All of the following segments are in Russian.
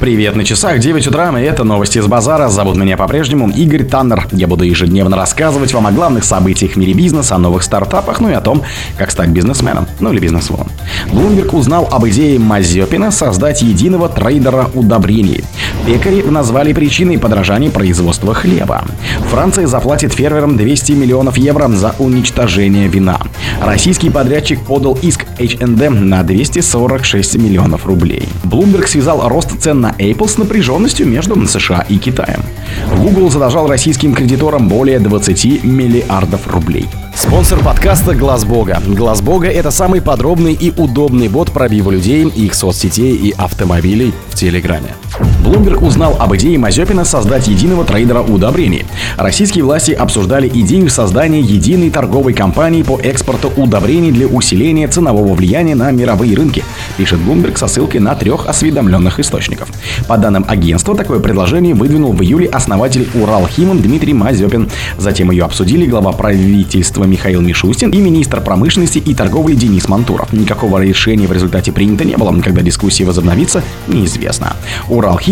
Привет на часах, 9 утра, и это новости из базара. Зовут меня по-прежнему Игорь Таннер. Я буду ежедневно рассказывать вам о главных событиях в мире бизнеса, о новых стартапах, ну и о том, как стать бизнесменом, ну или бизнесвомен. Bloomberg узнал об идее Мазепина создать единого трейдера удобрений. Пекари назвали причиной подражания производства хлеба. Франция заплатит фермерам 200 миллионов евро за уничтожение вина. Российский подрядчик подал иск H&M на 246 миллионов рублей. Bloomberg связал рост цен на Apple с напряженностью между США и Китаем. Google задолжал российским кредиторам более 20 миллиардов рублей. Спонсор подкаста Глаз Бога. Глаз Бога это самый подробный и удобный бот пробива людей, их соцсетей и автомобилей в Телеграме. Bloomberg узнал об идее Мазепина создать единого трейдера удобрений. Российские власти обсуждали идею создания единой торговой компании по экспорту удобрений для усиления ценового влияния на мировые рынки, пишет Bloomberg со ссылкой на трех осведомленных источников. По данным агентства, такое предложение выдвинул в июле основатель Уралхима Дмитрий Мазепин. Затем ее обсудили глава правительства Михаил Мишустин и министр промышленности и торговли Денис Мантуров. Никакого решения в результате принято не было, когда дискуссия возобновится, неизвестно.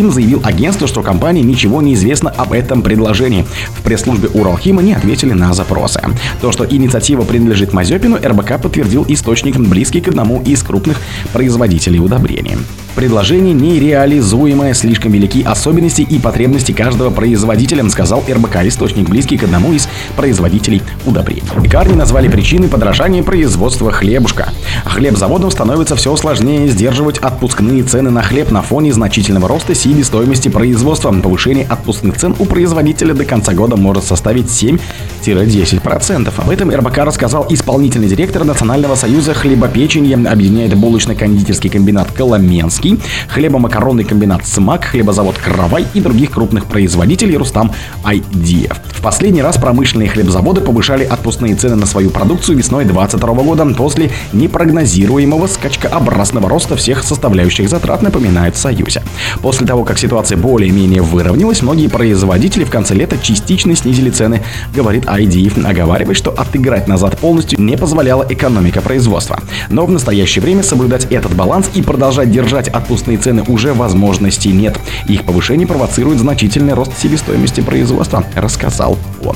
Уралхим заявил агентству, что компании ничего не известно об этом предложении. В пресс-службе Уралхима не ответили на запросы. То, что инициатива принадлежит Мазепину, РБК подтвердил источник, близкий к одному из крупных производителей удобрений. Предложение нереализуемое, слишком велики особенности и потребности каждого производителя, сказал РБК, источник близкий к одному из производителей удобрений. Пекарни назвали причиной подражания производства хлебушка. Хлебзаводам становится все сложнее сдерживать отпускные цены на хлеб на фоне значительного роста себестоимости производства. Повышение отпускных цен у производителя до конца года может составить 7-10%. Об этом РБК рассказал исполнительный директор Национального союза хлебопечения, объединяет булочно-кондитерский комбинат «Коломенск», Кировский, хлебомакаронный комбинат «Смак», хлебозавод «Каравай» и других крупных производителей Рустам Айдиев. Последний раз промышленные хлебзаводы повышали отпускные цены на свою продукцию весной 2022 года после непрогнозируемого скачкообразного роста всех составляющих затрат, напоминает в Союзе. После того, как ситуация более-менее выровнялась, многие производители в конце лета частично снизили цены, говорит Айдиев, оговаривая, что отыграть назад полностью не позволяла экономика производства. Но в настоящее время соблюдать этот баланс и продолжать держать отпускные цены уже возможности нет. Их повышение провоцирует значительный рост себестоимости производства, рассказал 我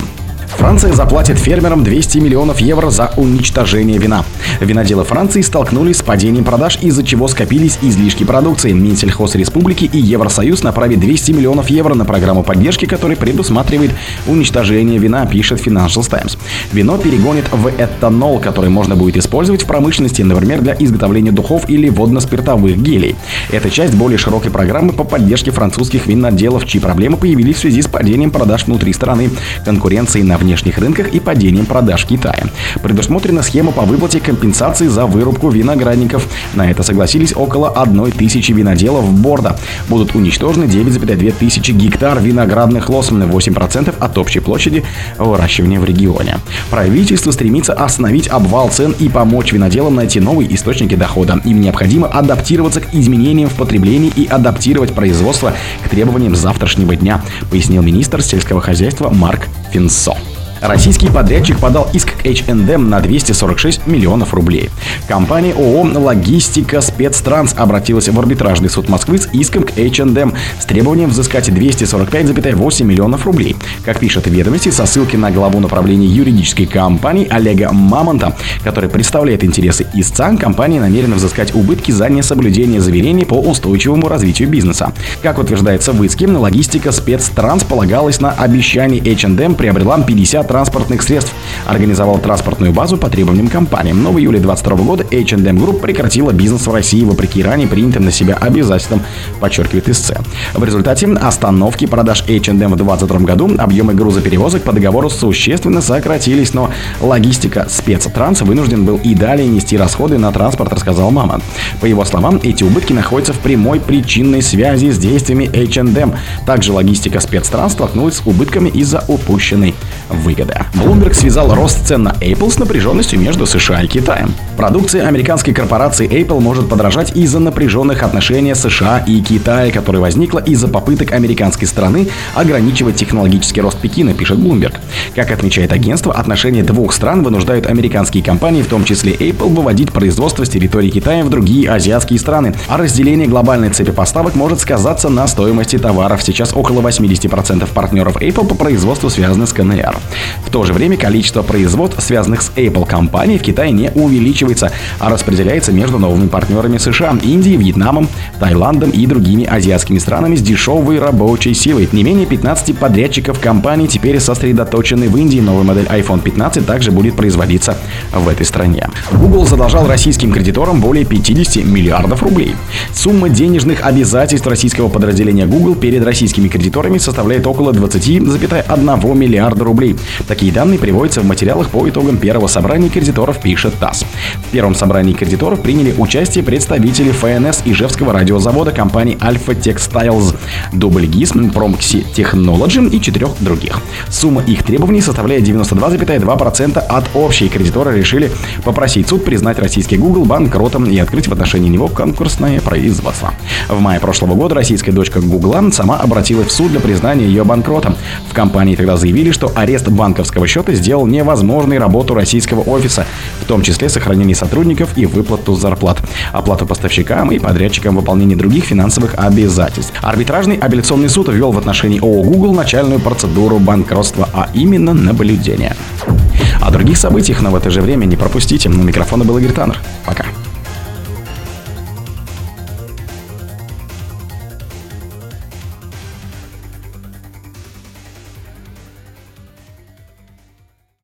Франция заплатит фермерам 200 миллионов евро за уничтожение вина. Виноделы Франции столкнулись с падением продаж, из-за чего скопились излишки продукции. Минсельхоз Республики и Евросоюз направит 200 миллионов евро на программу поддержки, которая предусматривает уничтожение вина, пишет Financial Times. Вино перегонит в этанол, который можно будет использовать в промышленности, например, для изготовления духов или водно-спиртовых гелей. Это часть более широкой программы по поддержке французских виноделов, чьи проблемы появились в связи с падением продаж внутри страны, конкуренцией на внешних рынках и падением продаж в Китае. Предусмотрена схема по выплате компенсации за вырубку виноградников. На это согласились около одной тысячи виноделов борда. Будут уничтожены 9,2 тысячи гектар виноградных лоз, 8% от общей площади выращивания в регионе. Правительство стремится остановить обвал цен и помочь виноделам найти новые источники дохода. Им необходимо адаптироваться к изменениям в потреблении и адаптировать производство к требованиям завтрашнего дня, пояснил министр сельского хозяйства Марк Финсо. Российский подрядчик подал иск к H&M на 246 миллионов рублей. Компания ООО «Логистика Спецтранс» обратилась в арбитражный суд Москвы с иском к H&M с требованием взыскать 245,8 миллионов рублей. Как пишет ведомости со ссылки на главу направления юридической компании Олега Мамонта, который представляет интересы истца, компания намерена взыскать убытки за несоблюдение заверений по устойчивому развитию бизнеса. Как утверждается в иске, логистика Спецтранс полагалась на обещание H&M приобрела 50 транспортных средств, организовал транспортную базу по требованиям компании. Но в июле 2022 года H&M Group прекратила бизнес в России вопреки ранее принятым на себя обязательствам, подчеркивает ИСЦ. В результате остановки продаж H&M в 2022 году объемы грузоперевозок по договору существенно сократились, но логистика спецтранс вынужден был и далее нести расходы на транспорт, рассказал Мамонт. По его словам, эти убытки находятся в прямой причинной связи с действиями H&M. Также логистика спецтранс столкнулась с убытками из-за упущенной выгоды выгоды. Bloomberg связал рост цен на Apple с напряженностью между США и Китаем. Продукция американской корпорации Apple может подражать из-за напряженных отношений США и Китая, которая возникла из-за попыток американской страны ограничивать технологический рост Пекина, пишет Bloomberg. Как отмечает агентство, отношения двух стран вынуждают американские компании, в том числе Apple, выводить производство с территории Китая в другие азиатские страны, а разделение глобальной цепи поставок может сказаться на стоимости товаров. Сейчас около 80% партнеров Apple по производству связаны с КНР. В то же время количество производств, связанных с Apple компанией в Китае не увеличивается, а распределяется между новыми партнерами США, Индией, Вьетнамом, Таиландом и другими азиатскими странами с дешевой рабочей силой. Не менее 15 подрядчиков компаний теперь сосредоточены в Индии. Новая модель iPhone 15 также будет производиться в этой стране. Google задолжал российским кредиторам более 50 миллиардов рублей. Сумма денежных обязательств российского подразделения Google перед российскими кредиторами составляет около 20,1 миллиарда рублей. Такие данные приводятся в материалах по итогам первого собрания кредиторов, пишет ТАСС. В первом собрании кредиторов приняли участие представители ФНС Ижевского радиозавода компании Alpha Textiles, Дубльгизм, Proxy Technology и четырех других. Сумма их требований составляет 92,2% от общей. Кредиторы решили попросить суд признать российский Google банкротом и открыть в отношении него конкурсное производство. В мае прошлого года российская дочка Google сама обратилась в суд для признания ее банкротом. В компании тогда заявили, что арест банковского счета сделал невозможной работу российского офиса, в том числе сохранение сотрудников и выплату зарплат, оплату поставщикам и подрядчикам выполнение других финансовых обязательств. Арбитражный апелляционный суд ввел в отношении ООО Google начальную процедуру банкротства, а именно наблюдение. О других событиях, но в это же время не пропустите. На микрофона был Игорь Таннер. Пока.